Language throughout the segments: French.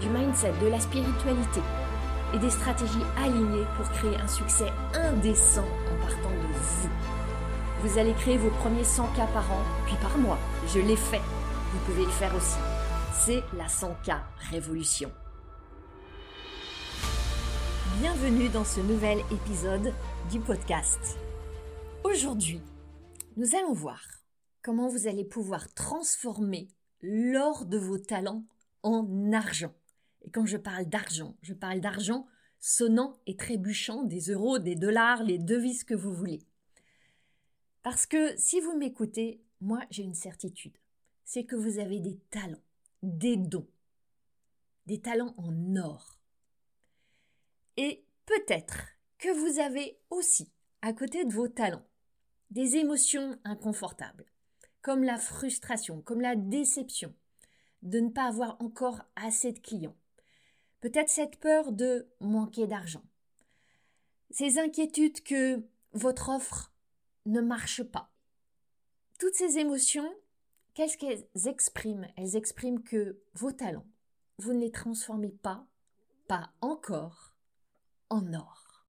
du mindset, de la spiritualité et des stratégies alignées pour créer un succès indécent en partant de vous. Vous allez créer vos premiers 100 k par an, puis par mois. Je l'ai fait. Vous pouvez le faire aussi. C'est la 100K Révolution. Bienvenue dans ce nouvel épisode du podcast. Aujourd'hui, nous allons voir comment vous allez pouvoir transformer l'or de vos talents en argent. Et quand je parle d'argent, je parle d'argent sonnant et trébuchant, des euros, des dollars, les devises que vous voulez. Parce que si vous m'écoutez, moi j'ai une certitude, c'est que vous avez des talents, des dons, des talents en or. Et peut-être que vous avez aussi, à côté de vos talents, des émotions inconfortables, comme la frustration, comme la déception de ne pas avoir encore assez de clients. Peut-être cette peur de manquer d'argent. Ces inquiétudes que votre offre ne marche pas. Toutes ces émotions, qu'est-ce qu'elles expriment? Elles expriment que vos talents, vous ne les transformez pas, pas encore, en or.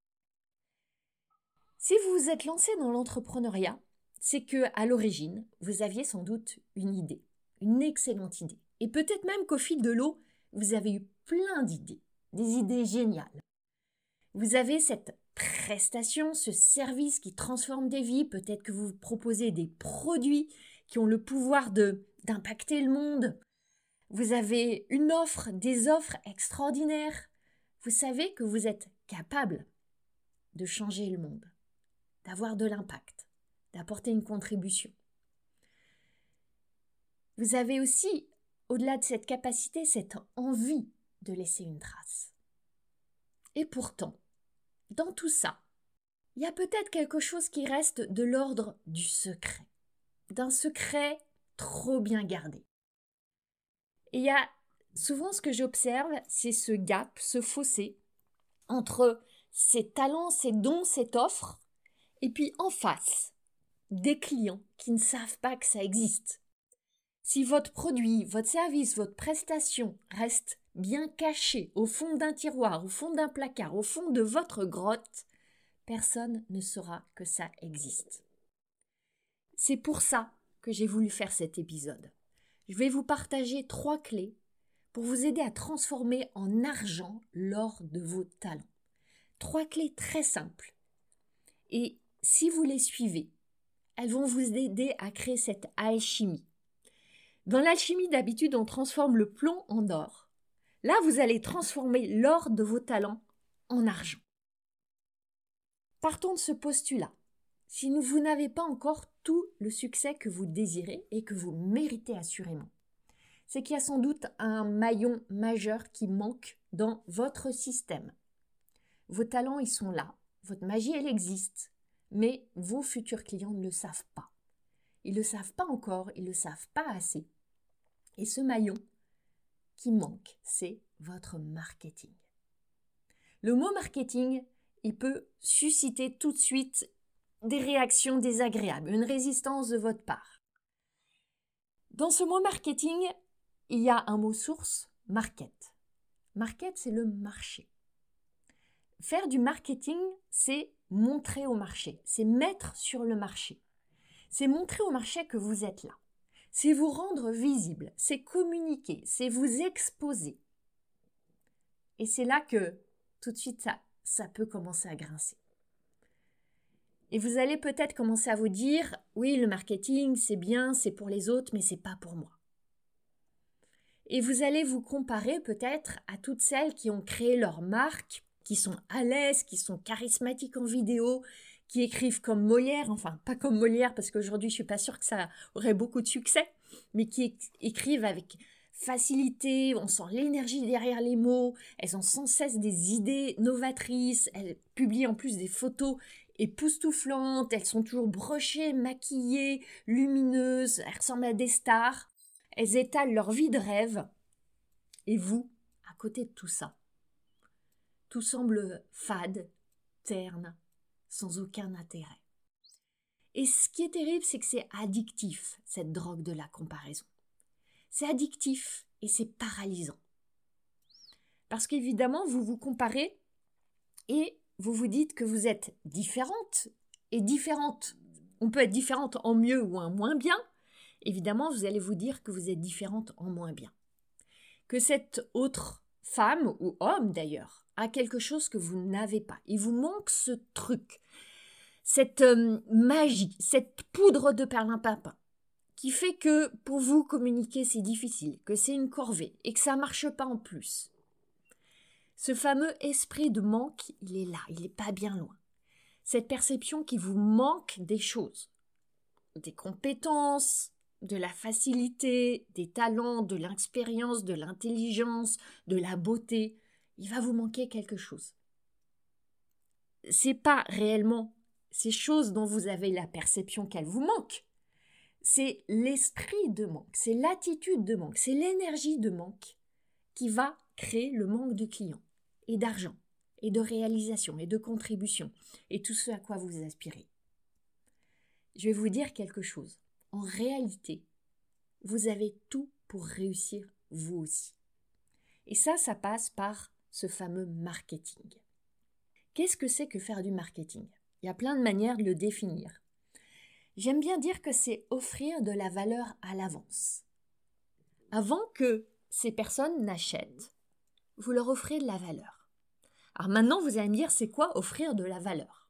Si vous vous êtes lancé dans l'entrepreneuriat, c'est que à l'origine, vous aviez sans doute une idée, une excellente idée. Et peut-être même qu'au fil de l'eau, vous avez eu plein d'idées, des idées géniales. Vous avez cette prestation, ce service qui transforme des vies, peut-être que vous proposez des produits qui ont le pouvoir de d'impacter le monde. Vous avez une offre, des offres extraordinaires. Vous savez que vous êtes capable de changer le monde, d'avoir de l'impact d'apporter une contribution. Vous avez aussi, au-delà de cette capacité, cette envie de laisser une trace. Et pourtant, dans tout ça, il y a peut-être quelque chose qui reste de l'ordre du secret, d'un secret trop bien gardé. Et il y a souvent ce que j'observe, c'est ce gap, ce fossé entre ces talents, ces dons, cette offre, et puis en face, des clients qui ne savent pas que ça existe. Si votre produit, votre service, votre prestation reste bien caché au fond d'un tiroir, au fond d'un placard, au fond de votre grotte, personne ne saura que ça existe. C'est pour ça que j'ai voulu faire cet épisode. Je vais vous partager trois clés pour vous aider à transformer en argent l'or de vos talents. Trois clés très simples. Et si vous les suivez, elles vont vous aider à créer cette alchimie. Dans l'alchimie, d'habitude, on transforme le plomb en or. Là, vous allez transformer l'or de vos talents en argent. Partons de ce postulat. Si vous n'avez pas encore tout le succès que vous désirez et que vous méritez assurément, c'est qu'il y a sans doute un maillon majeur qui manque dans votre système. Vos talents, ils sont là. Votre magie, elle existe mais vos futurs clients ne le savent pas. Ils ne le savent pas encore, ils ne le savent pas assez. Et ce maillon qui manque, c'est votre marketing. Le mot marketing, il peut susciter tout de suite des réactions désagréables, une résistance de votre part. Dans ce mot marketing, il y a un mot source, market. Market, c'est le marché. Faire du marketing, c'est montrer au marché, c'est mettre sur le marché. C'est montrer au marché que vous êtes là. C'est vous rendre visible, c'est communiquer, c'est vous exposer. Et c'est là que tout de suite ça, peut commencer à grincer. Et vous allez peut-être commencer à vous dire oui, le marketing, c'est bien, c'est pour les autres, mais c'est pas pour moi. Et vous allez vous comparer peut-être à toutes celles qui ont créé leur marque qui sont à l'aise, qui sont charismatiques en vidéo, qui écrivent comme Molière, enfin pas comme Molière parce qu'aujourd'hui je suis pas sûre que ça aurait beaucoup de succès, mais qui écrivent avec facilité, on sent l'énergie derrière les mots, elles ont sans cesse des idées novatrices, elles publient en plus des photos époustouflantes, elles sont toujours brochées, maquillées, lumineuses, elles ressemblent à des stars, elles étalent leur vie de rêve. Et vous, à côté de tout ça, tout semble fade, terne, sans aucun intérêt. Et ce qui est terrible, c'est que c'est addictif, cette drogue de la comparaison. C'est addictif et c'est paralysant. Parce qu'évidemment, vous vous comparez et vous vous dites que vous êtes différente et différente. On peut être différente en mieux ou en moins bien. Évidemment, vous allez vous dire que vous êtes différente en moins bien. Que cette autre femme ou homme d'ailleurs a quelque chose que vous n'avez pas. Il vous manque ce truc, cette euh, magie, cette poudre de perlimpinpin qui fait que pour vous communiquer c'est difficile, que c'est une corvée et que ça marche pas en plus. Ce fameux esprit de manque, il est là, il n'est pas bien loin. Cette perception qui vous manque des choses, des compétences, de la facilité, des talents, de l'expérience, de l'intelligence, de la beauté, il va vous manquer quelque chose. C'est pas réellement ces choses dont vous avez la perception qu'elles vous manquent, c'est l'esprit de manque, c'est l'attitude de manque, c'est l'énergie de manque qui va créer le manque de clients et d'argent et de réalisation et de contribution et tout ce à quoi vous aspirez. Je vais vous dire quelque chose. En réalité, vous avez tout pour réussir vous aussi. Et ça, ça passe par ce fameux marketing. Qu'est-ce que c'est que faire du marketing? Il y a plein de manières de le définir. J'aime bien dire que c'est offrir de la valeur à l'avance. Avant que ces personnes n'achètent, vous leur offrez de la valeur. Alors maintenant, vous allez me dire, c'est quoi offrir de la valeur?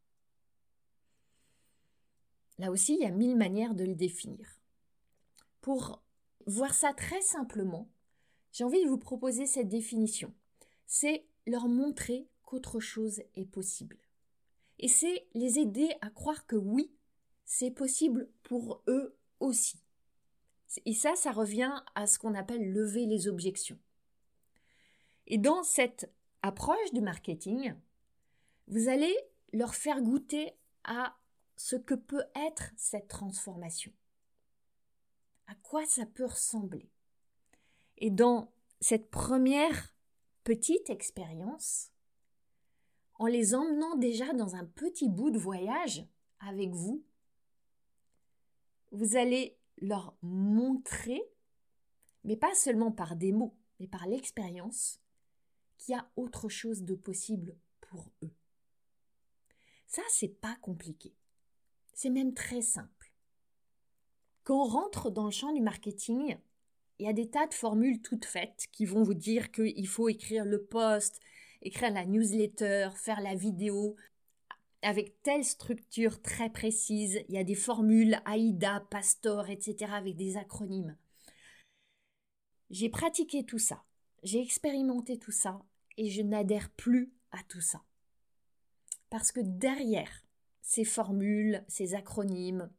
Là aussi, il y a mille manières de le définir. Pour voir ça très simplement, j'ai envie de vous proposer cette définition. C'est leur montrer qu'autre chose est possible. Et c'est les aider à croire que oui, c'est possible pour eux aussi. Et ça, ça revient à ce qu'on appelle lever les objections. Et dans cette approche du marketing, vous allez leur faire goûter à ce que peut être cette transformation. À quoi ça peut ressembler. Et dans cette première petite expérience, en les emmenant déjà dans un petit bout de voyage avec vous, vous allez leur montrer, mais pas seulement par des mots, mais par l'expérience, qu'il y a autre chose de possible pour eux. Ça, c'est pas compliqué. C'est même très simple. Quand on rentre dans le champ du marketing, il y a des tas de formules toutes faites qui vont vous dire qu'il faut écrire le post, écrire la newsletter, faire la vidéo, avec telle structure très précise, il y a des formules AIDA, Pastor, etc. avec des acronymes. J'ai pratiqué tout ça, j'ai expérimenté tout ça et je n'adhère plus à tout ça. Parce que derrière ces formules, ces acronymes,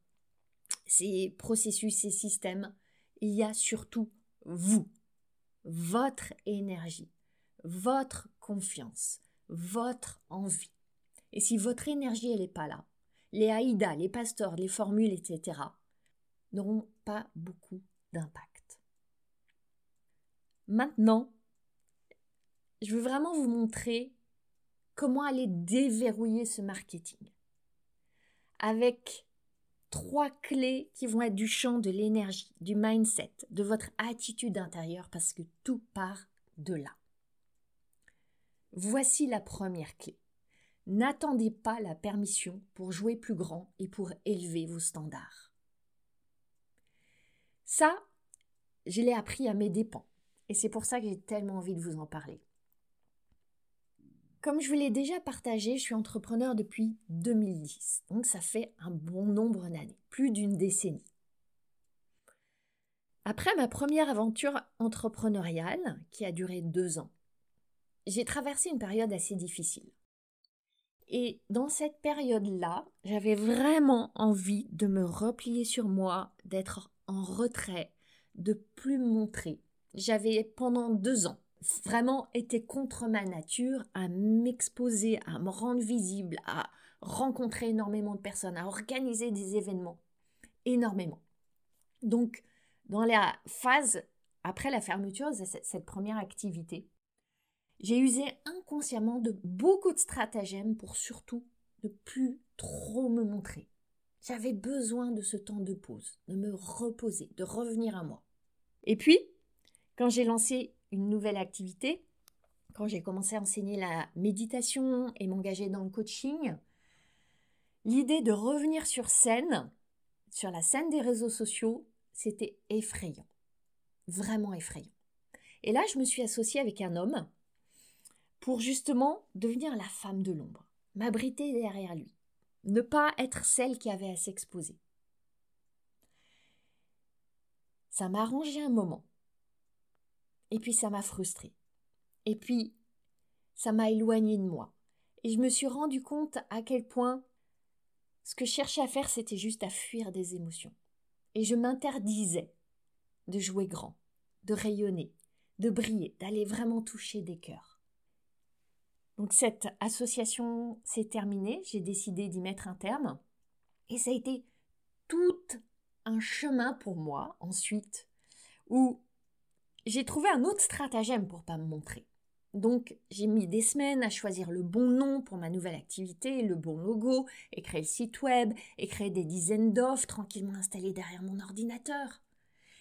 ces processus, ces systèmes, il y a surtout vous, votre énergie, votre confiance, votre envie. Et si votre énergie elle n'est pas là, les haïdas, les pasteurs, les formules, etc., n'auront pas beaucoup d'impact. Maintenant, je veux vraiment vous montrer comment aller déverrouiller ce marketing. Avec trois clés qui vont être du champ de l'énergie, du mindset, de votre attitude intérieure, parce que tout part de là. Voici la première clé. N'attendez pas la permission pour jouer plus grand et pour élever vos standards. Ça, je l'ai appris à mes dépens. Et c'est pour ça que j'ai tellement envie de vous en parler. Comme je vous l'ai déjà partagé, je suis entrepreneur depuis 2010. Donc ça fait un bon nombre d'années, plus d'une décennie. Après ma première aventure entrepreneuriale, qui a duré deux ans, j'ai traversé une période assez difficile. Et dans cette période-là, j'avais vraiment envie de me replier sur moi, d'être en retrait, de plus me montrer, j'avais pendant deux ans vraiment été contre ma nature à m'exposer, à me rendre visible, à rencontrer énormément de personnes, à organiser des événements. Énormément. Donc, dans la phase après la fermeture de cette première activité, j'ai usé inconsciemment de beaucoup de stratagèmes pour surtout ne plus trop me montrer. J'avais besoin de ce temps de pause, de me reposer, de revenir à moi. Et puis, quand j'ai lancé une nouvelle activité, quand j'ai commencé à enseigner la méditation et m'engager dans le coaching, l'idée de revenir sur scène, sur la scène des réseaux sociaux, c'était effrayant. Vraiment effrayant. Et là, je me suis associée avec un homme pour justement devenir la femme de l'ombre, m'abriter derrière lui, ne pas être celle qui avait à s'exposer. Ça m'a arrangé un moment. Et puis ça m'a frustrée. Et puis ça m'a éloignée de moi. Et je me suis rendu compte à quel point ce que je cherchais à faire, c'était juste à fuir des émotions. Et je m'interdisais de jouer grand, de rayonner, de briller, d'aller vraiment toucher des cœurs. Donc cette association s'est terminée, j'ai décidé d'y mettre un terme. Et ça a été tout un chemin pour moi ensuite, où j'ai trouvé un autre stratagème pour pas me montrer. Donc, j'ai mis des semaines à choisir le bon nom pour ma nouvelle activité, le bon logo, et créer le site web, et créer des dizaines d'offres tranquillement installées derrière mon ordinateur.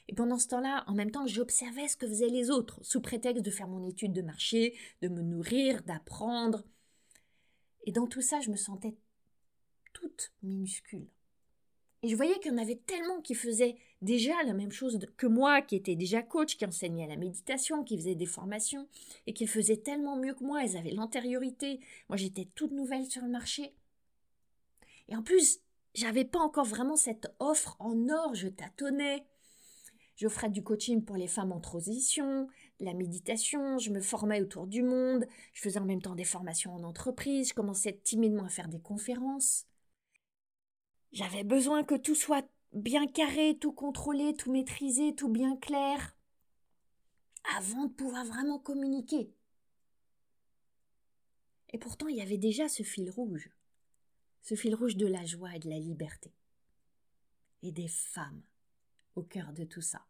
Et pendant ce temps-là, en même temps, j'observais ce que faisaient les autres, sous prétexte de faire mon étude de marché, de me nourrir, d'apprendre. Et dans tout ça, je me sentais toute minuscule. Et je voyais qu'il y en avait tellement qui faisaient déjà la même chose que moi, qui était déjà coach, qui enseignait la méditation, qui faisait des formations, et qui le faisaient tellement mieux que moi, elles avaient l'antériorité. Moi, j'étais toute nouvelle sur le marché. Et en plus, j'avais pas encore vraiment cette offre en or, je tâtonnais. J'offrais du coaching pour les femmes en transition, la méditation, je me formais autour du monde, je faisais en même temps des formations en entreprise, je commençais timidement à faire des conférences. J'avais besoin que tout soit bien carré, tout contrôlé, tout maîtrisé, tout bien clair, avant de pouvoir vraiment communiquer. Et pourtant, il y avait déjà ce fil rouge, ce fil rouge de la joie et de la liberté, et des femmes au cœur de tout ça.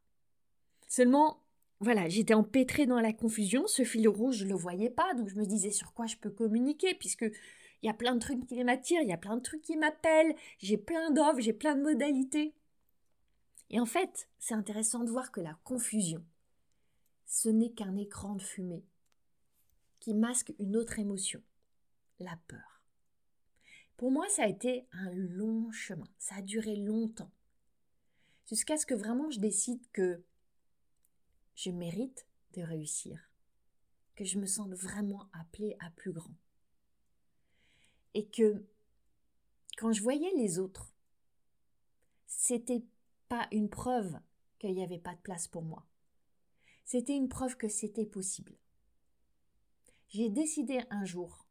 Seulement, voilà, j'étais empêtrée dans la confusion, ce fil rouge, je ne le voyais pas, donc je me disais sur quoi je peux communiquer, puisque il y a plein de trucs qui m'attirent, il y a plein de trucs qui m'appellent, j'ai plein d'offres, j'ai plein de modalités. Et en fait, c'est intéressant de voir que la confusion, ce n'est qu'un écran de fumée qui masque une autre émotion, la peur. Pour moi, ça a été un long chemin, ça a duré longtemps, jusqu'à ce que vraiment je décide que je mérite de réussir, que je me sente vraiment appelée à plus grand et que quand je voyais les autres, c'était pas une preuve qu'il n'y avait pas de place pour moi. C'était une preuve que c'était possible. J'ai décidé un jour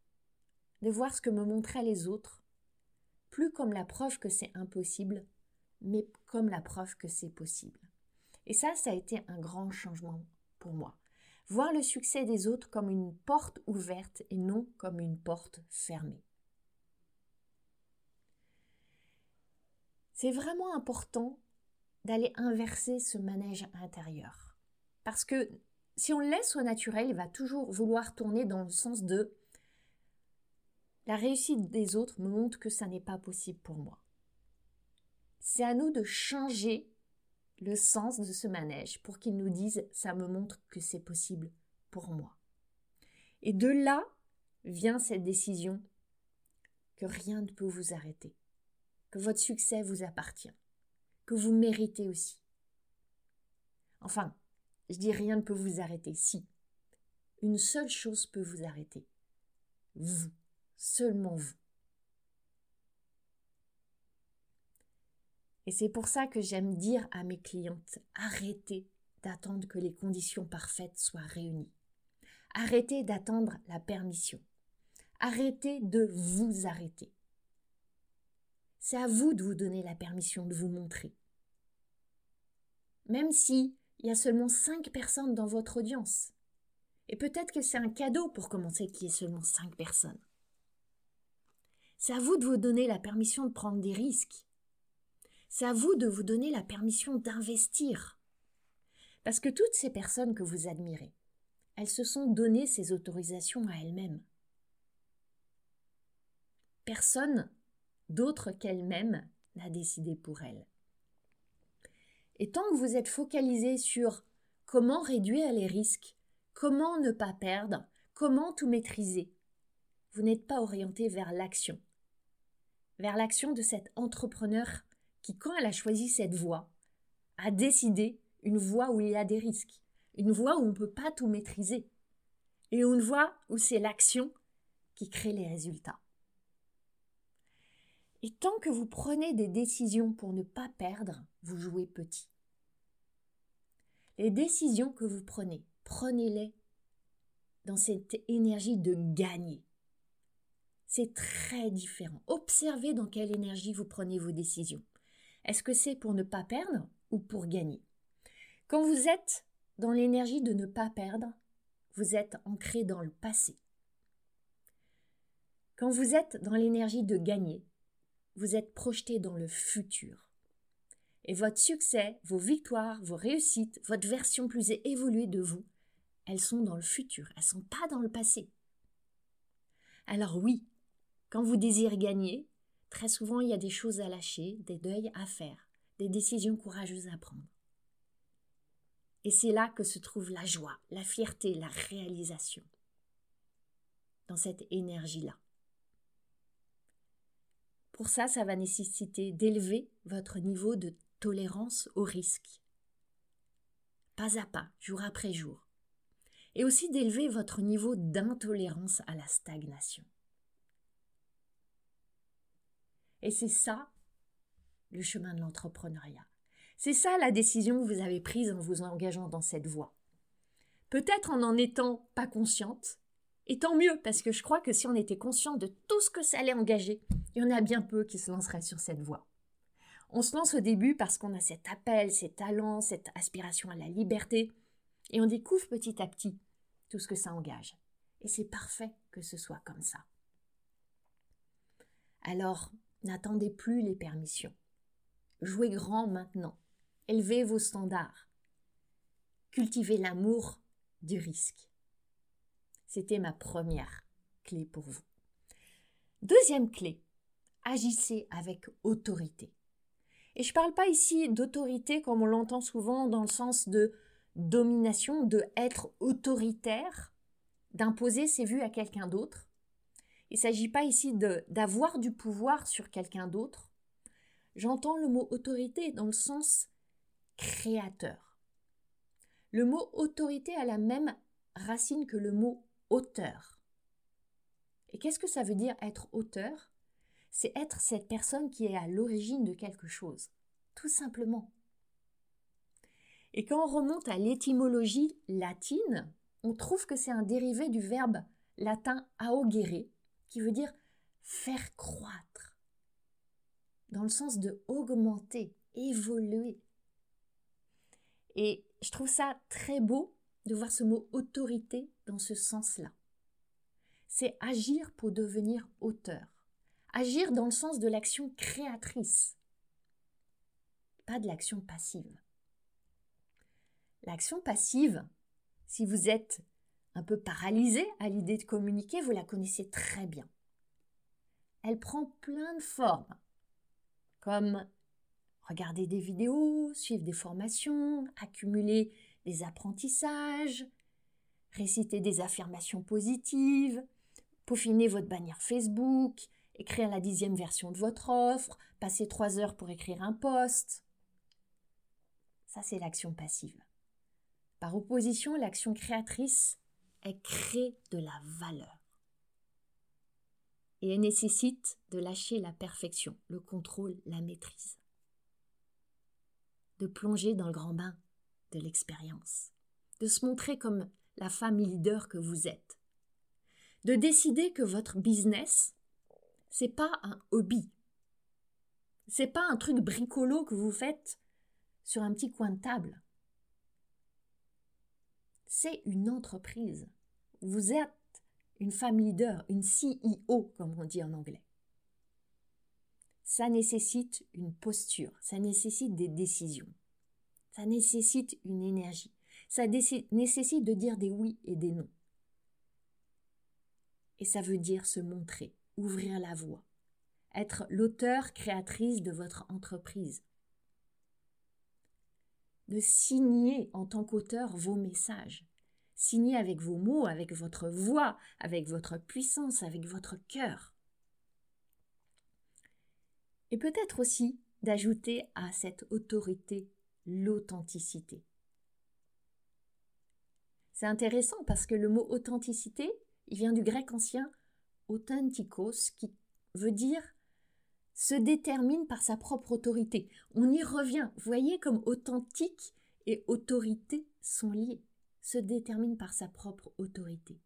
de voir ce que me montraient les autres, plus comme la preuve que c'est impossible, mais comme la preuve que c'est possible. Et ça, ça a été un grand changement pour moi. Voir le succès des autres comme une porte ouverte et non comme une porte fermée. C'est vraiment important d'aller inverser ce manège intérieur. Parce que si on le laisse au naturel, il va toujours vouloir tourner dans le sens de la réussite des autres me montre que ça n'est pas possible pour moi. C'est à nous de changer le sens de ce manège pour qu'il nous dise ça me montre que c'est possible pour moi. Et de là vient cette décision que rien ne peut vous arrêter que votre succès vous appartient, que vous méritez aussi. Enfin, je dis rien ne peut vous arrêter, si. Une seule chose peut vous arrêter. Vous, seulement vous. Et c'est pour ça que j'aime dire à mes clientes, arrêtez d'attendre que les conditions parfaites soient réunies. Arrêtez d'attendre la permission. Arrêtez de vous arrêter. C'est à vous de vous donner la permission de vous montrer. Même si il y a seulement cinq personnes dans votre audience. Et peut-être que c'est un cadeau pour commencer qu'il y ait seulement cinq personnes. C'est à vous de vous donner la permission de prendre des risques. C'est à vous de vous donner la permission d'investir. Parce que toutes ces personnes que vous admirez, elles se sont donné ces autorisations à elles-mêmes. Personne d'autre qu'elles-mêmes n'a décidé pour elles. Et tant que vous êtes focalisé sur comment réduire les risques, comment ne pas perdre, comment tout maîtriser, vous n'êtes pas orienté vers l'action. Vers l'action de cet entrepreneur qui, quand elle a choisi cette voie, a décidé une voie où il y a des risques, une voie où on ne peut pas tout maîtriser, et une voie où c'est l'action qui crée les résultats. Et tant que vous prenez des décisions pour ne pas perdre, vous jouez petit. Les décisions que vous prenez, prenez-les dans cette énergie de gagner. C'est très différent. Observez dans quelle énergie vous prenez vos décisions. Est-ce que c'est pour ne pas perdre ou pour gagner? Quand vous êtes dans l'énergie de ne pas perdre, vous êtes ancré dans le passé. Quand vous êtes dans l'énergie de gagner, vous êtes projeté dans le futur. Et votre succès, vos victoires, vos réussites, votre version plus évoluée de vous, elles sont dans le futur, elles ne sont pas dans le passé. Alors oui, quand vous désirez gagner, très souvent il y a des choses à lâcher, des deuils à faire, des décisions courageuses à prendre. Et c'est là que se trouve la joie, la fierté, la réalisation. Dans cette énergie-là. Pour ça, ça va nécessiter d'élever votre niveau de tolérance au risque. Pas à pas, jour après jour. Et aussi d'élever votre niveau d'intolérance à la stagnation. Et c'est ça le chemin de l'entrepreneuriat. C'est ça la décision que vous avez prise en vous engageant dans cette voie. Peut-être en n'en étant pas consciente, et tant mieux, parce que je crois que si on était conscient de tout ce que ça allait engager, il y en a bien peu qui se lanceraient sur cette voie. On se lance au début parce qu'on a cet appel, ces talents, cette aspiration à la liberté, et on découvre petit à petit tout ce que ça engage. Et c'est parfait que ce soit comme ça. Alors, n'attendez plus les permissions. Jouez grand maintenant. Élevez vos standards. Cultivez l'amour du risque. C'était ma première clé pour vous. Deuxième clé, agissez avec autorité. Et je ne parle pas ici d'autorité comme on l'entend souvent dans le sens de domination, de être autoritaire, d'imposer ses vues à quelqu'un d'autre. Il ne s'agit pas ici d'avoir du pouvoir sur quelqu'un d'autre. J'entends le mot autorité dans le sens créateur. Le mot autorité a la même racine que le mot auteur. Et qu'est-ce que ça veut dire être auteur? C'est être cette personne qui est à l'origine de quelque chose, tout simplement. Et quand on remonte à l'étymologie latine, on trouve que c'est un dérivé du verbe latin augere, qui veut dire faire croître, dans le sens de augmenter, évoluer. Et je trouve ça très beau de voir ce mot autorité dans ce sens-là. C'est agir pour devenir auteur. Agir dans le sens de l'action créatrice, pas de l'action passive. L'action passive, si vous êtes un peu paralysé à l'idée de communiquer, vous la connaissez très bien. Elle prend plein de formes, comme regarder des vidéos, suivre des formations, accumuler des apprentissages, réciter des affirmations positives, peaufiner votre bannière Facebook, écrire la dixième version de votre offre, passer trois heures pour écrire un post. Ça, c'est l'action passive. Par opposition, l'action créatrice, elle crée de la valeur. Et elle nécessite de lâcher la perfection, le contrôle, la maîtrise. De plonger dans le grand bain de l'expérience. De se montrer comme la femme leader que vous êtes. De décider que votre business, c'est pas un hobby. C'est pas un truc bricolo que vous faites sur un petit coin de table. c'est une entreprise. Vous êtes une femme leader, une CEO, comme on dit en anglais. Ça nécessite une posture, ça nécessite des décisions, ça nécessite une énergie, ça nécessite de dire des oui et des non. Et ça veut dire se montrer, ouvrir la voie, être l'auteur créatrice de votre entreprise, de signer en tant qu'auteur vos messages, signer avec vos mots, avec votre voix, avec votre puissance, avec votre cœur. Et peut-être aussi d'ajouter à cette autorité l'authenticité. C'est intéressant parce que le mot authenticité, il vient du grec ancien authentikos, qui veut dire se détermine par sa propre autorité. On y revient. Voyez comme authentique et autorité sont liés. Se détermine par sa propre autorité.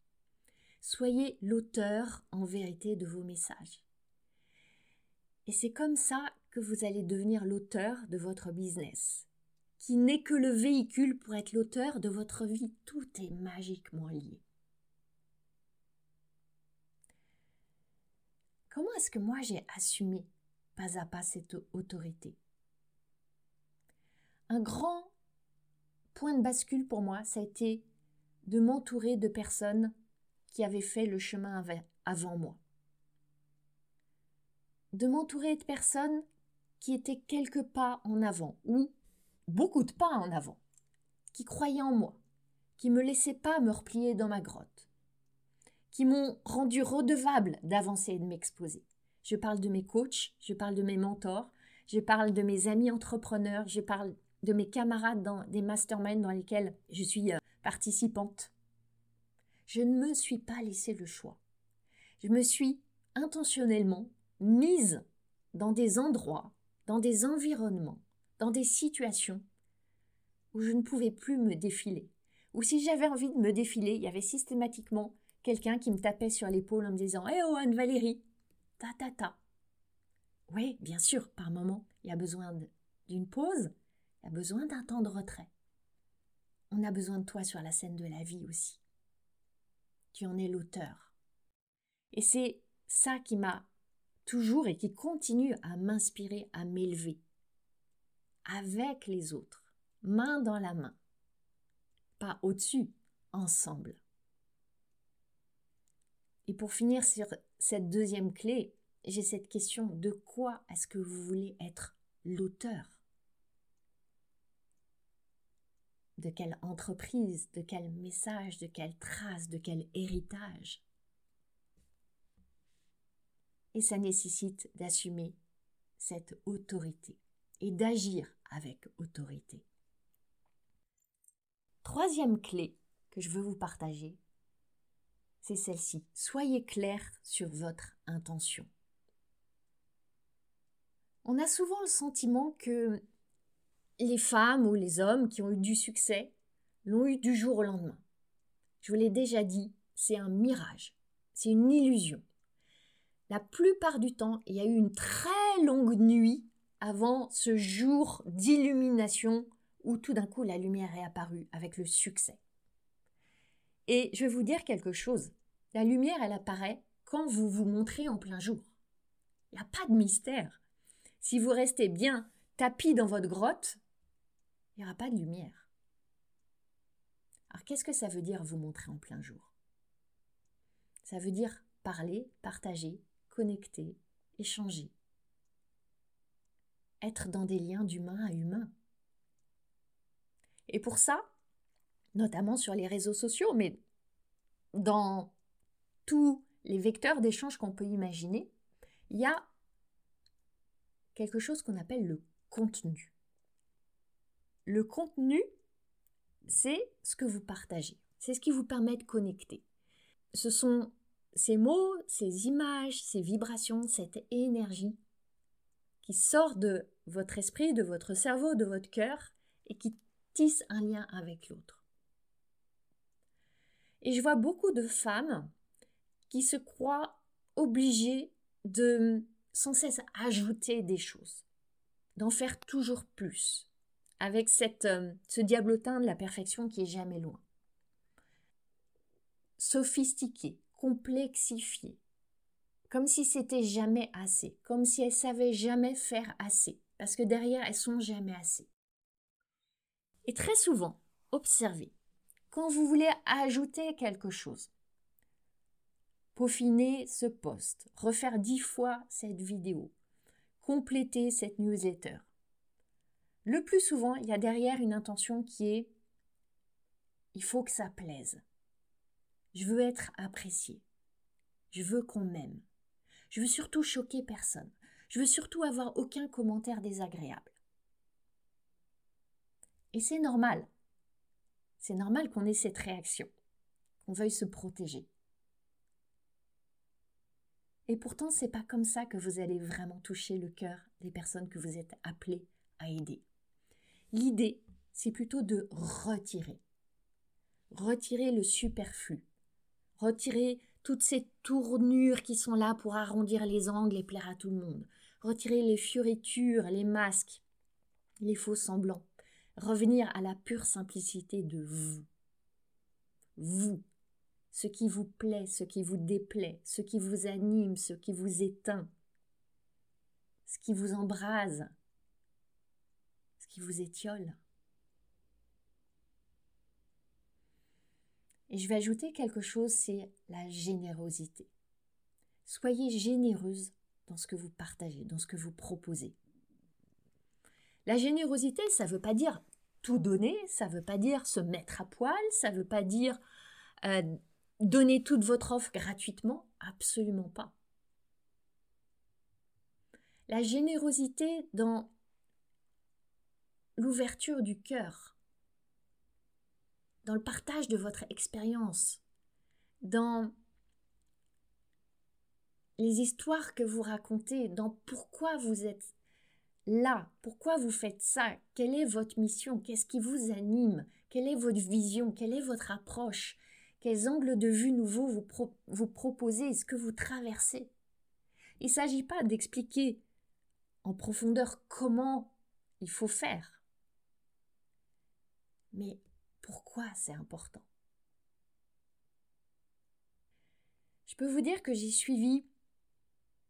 Soyez l'auteur en vérité de vos messages. Et c'est comme ça que vous allez devenir l'auteur de votre business, qui n'est que le véhicule pour être l'auteur de votre vie. Tout est magiquement lié. Comment est-ce que moi j'ai assumé pas à pas cette autorité? Un grand point de bascule pour moi, ça a été de m'entourer de personnes qui avaient fait le chemin avant moi. De m'entourer de personnes qui étaient quelques pas en avant, ou beaucoup de pas en avant, qui croyaient en moi, qui me laissaient pas me replier dans ma grotte, qui m'ont rendu redevable d'avancer et de m'exposer. Je parle de mes coachs, je parle de mes mentors, je parle de mes amis entrepreneurs, je parle de mes camarades dans des masterminds dans lesquels je suis euh, participante. Je ne me suis pas laissé le choix. Je me suis intentionnellement mise dans des endroits, dans des environnements, dans des situations où je ne pouvais plus me défiler. Ou si j'avais envie de me défiler, il y avait systématiquement quelqu'un qui me tapait sur l'épaule en me disant Eh oh Anne-Valérie, ta ta ta. Oui, bien sûr, par moment, il y a besoin d'une pause, il y a besoin d'un temps de retrait. On a besoin de toi sur la scène de la vie aussi. Tu en es l'auteur. Et c'est ça qui m'a toujours et qui continue à m'inspirer, à m'élever. Avec les autres, main dans la main. Pas au-dessus, ensemble. Et pour finir sur cette deuxième clé, j'ai cette question de quoi est-ce que vous voulez être l'auteur? De quelle entreprise, de quel message, de quelle trace, de quel héritage? Et ça nécessite d'assumer cette autorité et d'agir avec autorité. Troisième clé que je veux vous partager, c'est celle-ci. Soyez clair sur votre intention. On a souvent le sentiment que les femmes ou les hommes qui ont eu du succès l'ont eu du jour au lendemain. Je vous l'ai déjà dit, c'est un mirage, c'est une illusion. La plupart du temps, il y a eu une très longue nuit avant ce jour d'illumination où tout d'un coup la lumière est apparue avec le succès. Et je vais vous dire quelque chose. La lumière, elle apparaît quand vous vous montrez en plein jour. Il n'y a pas de mystère. Si vous restez bien tapis dans votre grotte, il n'y aura pas de lumière. Alors qu'est-ce que ça veut dire vous montrer en plein jour? Ça veut dire parler, partager, connecter, échanger. Être dans des liens d'humain à humain. Et pour ça, notamment sur les réseaux sociaux, mais dans tous les vecteurs d'échange qu'on peut imaginer, il y a quelque chose qu'on appelle le contenu. Le contenu, c'est ce que vous partagez, c'est ce qui vous permet de connecter. Ce sont ces mots, ces images, ces vibrations, cette énergie qui sort de votre esprit, de votre cerveau, de votre cœur et qui tisse un lien avec l'autre. Et je vois beaucoup de femmes qui se croient obligées de sans cesse ajouter des choses, d'en faire toujours plus, avec cette, euh, ce diablotin de la perfection qui est jamais loin. sophistiquée, complexifiée, comme si c'était jamais assez, comme si elles savaient jamais faire assez, parce que derrière elles sont jamais assez. Et très souvent, observez, quand vous voulez ajouter quelque chose, peaufiner ce post, refaire dix fois cette vidéo, compléter cette newsletter. Le plus souvent, il y a derrière une intention qui est il faut que ça plaise. Je veux être apprécié. Je veux qu'on m'aime. Je veux surtout choquer personne. Je veux surtout avoir aucun commentaire désagréable. Et c'est normal. C'est normal qu'on ait cette réaction, qu'on veuille se protéger. Et pourtant, c'est pas comme ça que vous allez vraiment toucher le cœur des personnes que vous êtes appelés à aider. L'idée, c'est plutôt de retirer. Retirer le superflu. Retirer toutes ces tournures qui sont là pour arrondir les angles et plaire à tout le monde. Retirer les fioritures, les masques, les faux semblants. Revenir à la pure simplicité de vous. Vous. Ce qui vous plaît, ce qui vous déplaît, ce qui vous anime, ce qui vous éteint, ce qui vous embrase, ce qui vous étiole. Et je vais ajouter quelque chose, c'est la générosité. Soyez généreuse dans ce que vous partagez, dans ce que vous proposez. La générosité, ça ne veut pas dire tout donner, ça ne veut pas dire se mettre à poil, ça ne veut pas dire euh, donner toute votre offre gratuitement, absolument pas. La générosité dans l'ouverture du cœur, dans le partage de votre expérience, dans les histoires que vous racontez, dans pourquoi vous êtes là, pourquoi vous faites ça, quelle est votre mission, qu'est-ce qui vous anime, quelle est votre vision, quelle est votre approche, quels angles de vue nouveaux vous, vous proposez, ce que vous traversez. Il ne s'agit pas d'expliquer en profondeur comment il faut faire, mais pourquoi c'est important? Je peux vous dire que j'ai suivi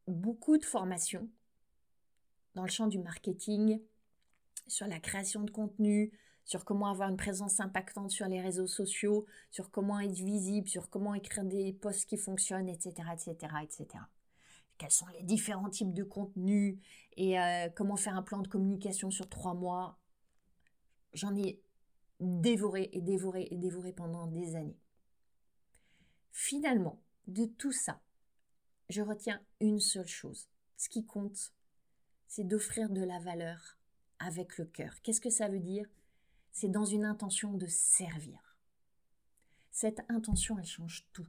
beaucoup de formations dans le champ du marketing, sur la création de contenu, sur comment avoir une présence impactante sur les réseaux sociaux, sur comment être visible, sur comment écrire des posts qui fonctionnent, etc., etc., etc. Quels sont les différents types de contenus et euh, comment faire un plan de communication sur trois mois? J'en ai dévoré et dévoré et dévoré pendant des années. Finalement, de tout ça, je retiens une seule chose. Ce qui compte, c'est d'offrir de la valeur avec le cœur. Qu'est-ce que ça veut dire? C'est dans une intention de servir. Cette intention, elle change tout.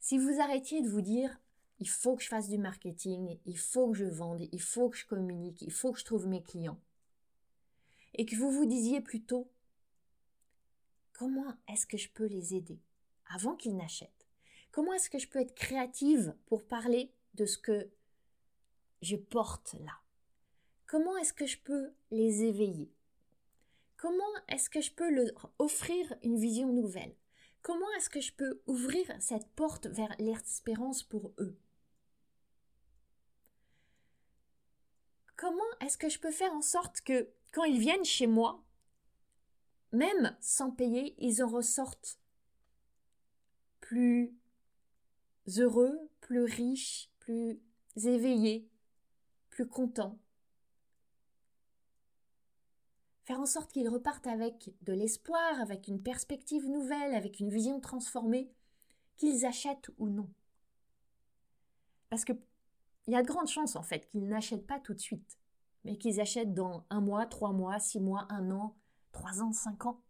Si vous arrêtiez de vous dire il faut que je fasse du marketing, il faut que je vende, il faut que je communique, il faut que je trouve mes clients, et que vous vous disiez plutôt comment est-ce que je peux les aider avant qu'ils n'achètent? Comment est-ce que je peux être créative pour parler de ce que je porte là? Comment est-ce que je peux les éveiller? Comment est-ce que je peux leur offrir une vision nouvelle? Comment est-ce que je peux ouvrir cette porte vers l'espérance pour eux? Comment est-ce que je peux faire en sorte que quand ils viennent chez moi, même sans payer, ils en ressortent plus heureux, plus riches, plus éveillés, plus contents. Faire en sorte qu'ils repartent avec de l'espoir, avec une perspective nouvelle, avec une vision transformée, qu'ils achètent ou non. Parce qu'il y a de grandes chances en fait qu'ils n'achètent pas tout de suite mais qu'ils achètent dans un mois, trois mois, six mois, un an, trois ans, cinq ans.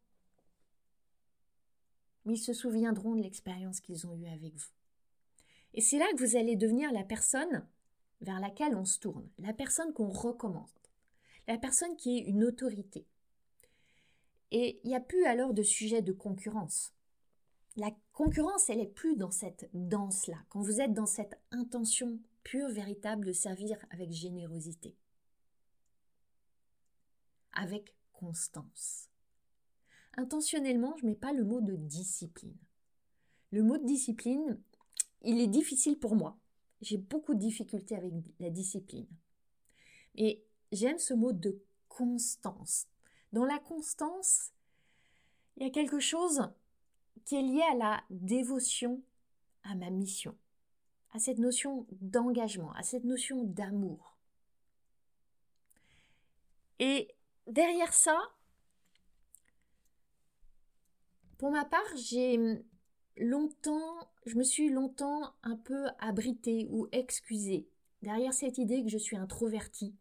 Mais ils se souviendront de l'expérience qu'ils ont eue avec vous. Et c'est là que vous allez devenir la personne vers laquelle on se tourne, la personne qu'on recommande, la personne qui est une autorité. Et il n'y a plus alors de sujet de concurrence. La concurrence, elle n'est plus dans cette danse-là, quand vous êtes dans cette intention pure, véritable de servir avec générosité avec constance. Intentionnellement, je ne mets pas le mot de discipline. Le mot de discipline, il est difficile pour moi. J'ai beaucoup de difficultés avec la discipline. Et j'aime ce mot de constance. Dans la constance, il y a quelque chose qui est lié à la dévotion à ma mission, à cette notion d'engagement, à cette notion d'amour. Et derrière ça, pour ma part, j'ai longtemps, je me suis longtemps un peu abritée ou excusée derrière cette idée que je suis introvertie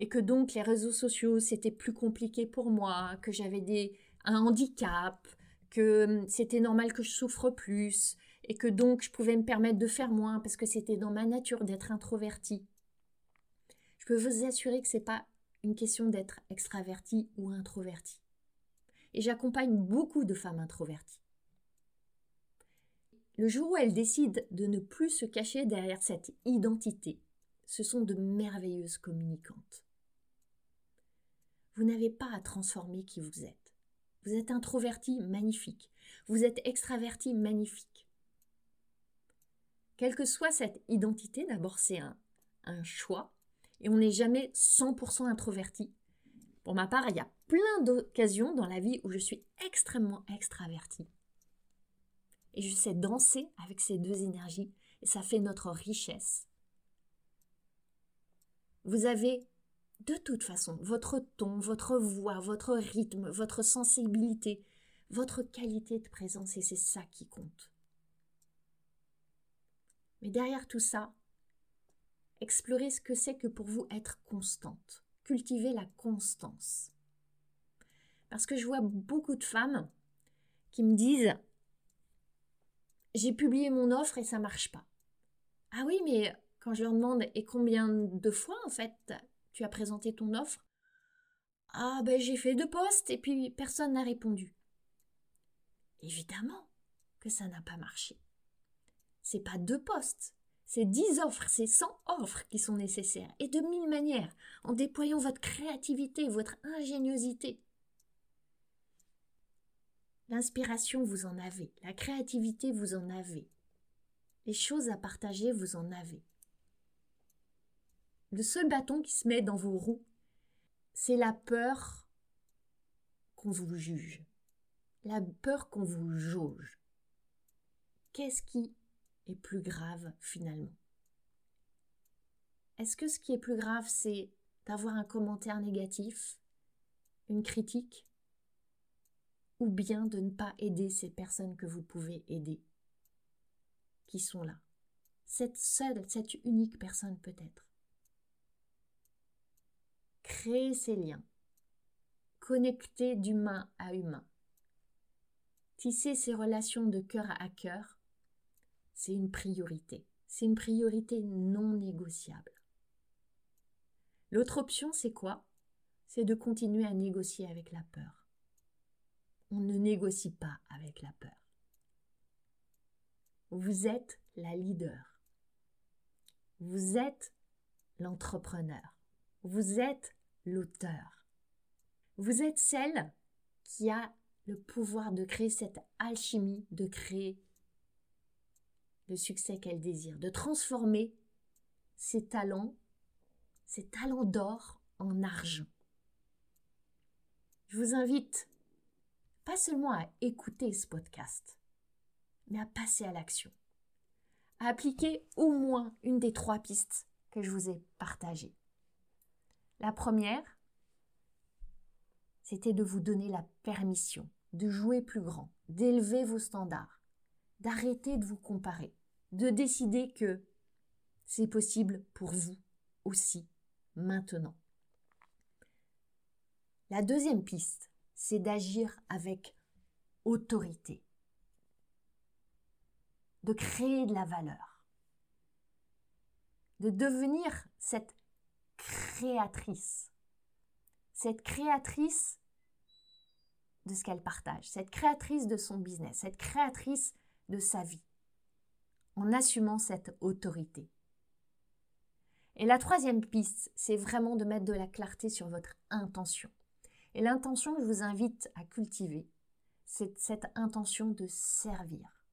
et que donc les réseaux sociaux c'était plus compliqué pour moi, que j'avais des un handicap, que hum, c'était normal que je souffre plus et que donc je pouvais me permettre de faire moins parce que c'était dans ma nature d'être introvertie. Je peux vous assurer que c'est pas une question d'être extraverti ou introverti. Et j'accompagne beaucoup de femmes introverties. Le jour où elles décident de ne plus se cacher derrière cette identité, ce sont de merveilleuses communicantes. Vous n'avez pas à transformer qui vous êtes. Vous êtes introverti, magnifique. Vous êtes extraverti, magnifique. Quelle que soit cette identité, d'abord c'est un, un choix, et on n'est jamais 100% introverti. Pour ma part, il y a plein d'occasions dans la vie où je suis extrêmement extraverti. Et je sais danser avec ces deux énergies, et ça fait notre richesse. Vous avez de toute façon votre ton, votre voix, votre rythme, votre sensibilité, votre qualité de présence, et c'est ça qui compte. Mais derrière tout ça, explorez ce que c'est que pour vous être constante. Cultivez la constance. Parce que je vois beaucoup de femmes qui me disent J'ai publié mon offre et ça marche pas. Ah oui, mais quand je leur demande et combien de fois en fait tu as présenté ton offre? Ah ben j'ai fait deux postes et puis personne n'a répondu. Évidemment que ça n'a pas marché. C'est pas deux postes, c'est dix offres, c'est cent offres qui sont nécessaires, et de mille manières, en déployant votre créativité, votre ingéniosité. L'inspiration, vous en avez, la créativité, vous en avez. Les choses à partager, vous en avez. Le seul bâton qui se met dans vos roues, c'est la peur qu'on vous juge, la peur qu'on vous jauge. Qu'est-ce qui est plus grave finalement Est-ce que ce qui est plus grave, c'est d'avoir un commentaire négatif, une critique, ou bien de ne pas aider ces personnes que vous pouvez aider, qui sont là? Cette seule, cette unique personne peut-être. Créer ces liens. Connecter d'humain à humain. Tisser ces relations de cœur à cœur, c'est une priorité. C'est une priorité non négociable. L'autre option, c'est quoi? C'est de continuer à négocier avec la peur. On ne négocie pas avec la peur. Vous êtes la leader. Vous êtes l'entrepreneur. Vous êtes l'auteur. Vous êtes celle qui a le pouvoir de créer cette alchimie, de créer le succès qu'elle désire, de transformer ses talents, ses talents d'or en argent. Je vous invite pas seulement à écouter ce podcast, mais à passer à l'action, à appliquer au moins une des trois pistes que je vous ai partagées. La première, c'était de vous donner la permission de jouer plus grand, d'élever vos standards, d'arrêter de vous comparer, de décider que c'est possible pour vous aussi maintenant. La deuxième piste, c'est d'agir avec autorité, de créer de la valeur, de devenir cette créatrice. Cette créatrice de ce qu'elle partage, cette créatrice de son business, cette créatrice de sa vie, en assumant cette autorité. Et la troisième piste, c'est vraiment de mettre de la clarté sur votre intention. Et l'intention que je vous invite à cultiver, c'est cette intention de servir.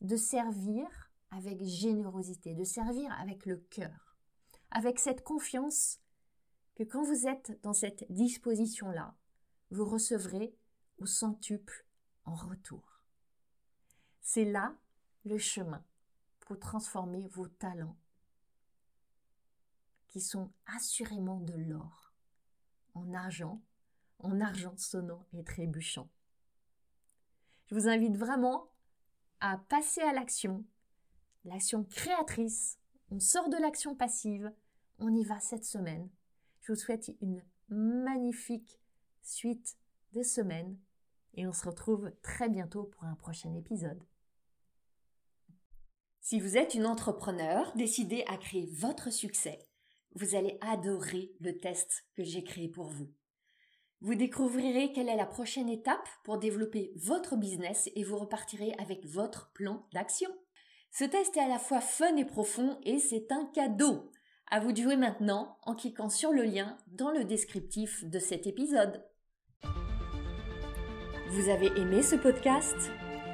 De servir avec générosité, de servir avec le cœur, avec cette confiance que quand vous êtes dans cette disposition-là, vous recevrez au centuple en retour. C'est là le chemin pour transformer vos talents, qui sont assurément de l'or, en argent, en argent sonnant et trébuchant. Je vous invite vraiment à passer à l'action, l'action créatrice. On sort de l'action passive, on y va cette semaine. Je vous souhaite une magnifique suite de semaines et on se retrouve très bientôt pour un prochain épisode. Si vous êtes une entrepreneur décidée à créer votre succès, vous allez adorer le test que j'ai créé pour vous. Vous découvrirez quelle est la prochaine étape pour développer votre business et vous repartirez avec votre plan d'action. Ce test est à la fois fun et profond et c'est un cadeau. À vous de jouer maintenant en cliquant sur le lien dans le descriptif de cet épisode. Vous avez aimé ce podcast?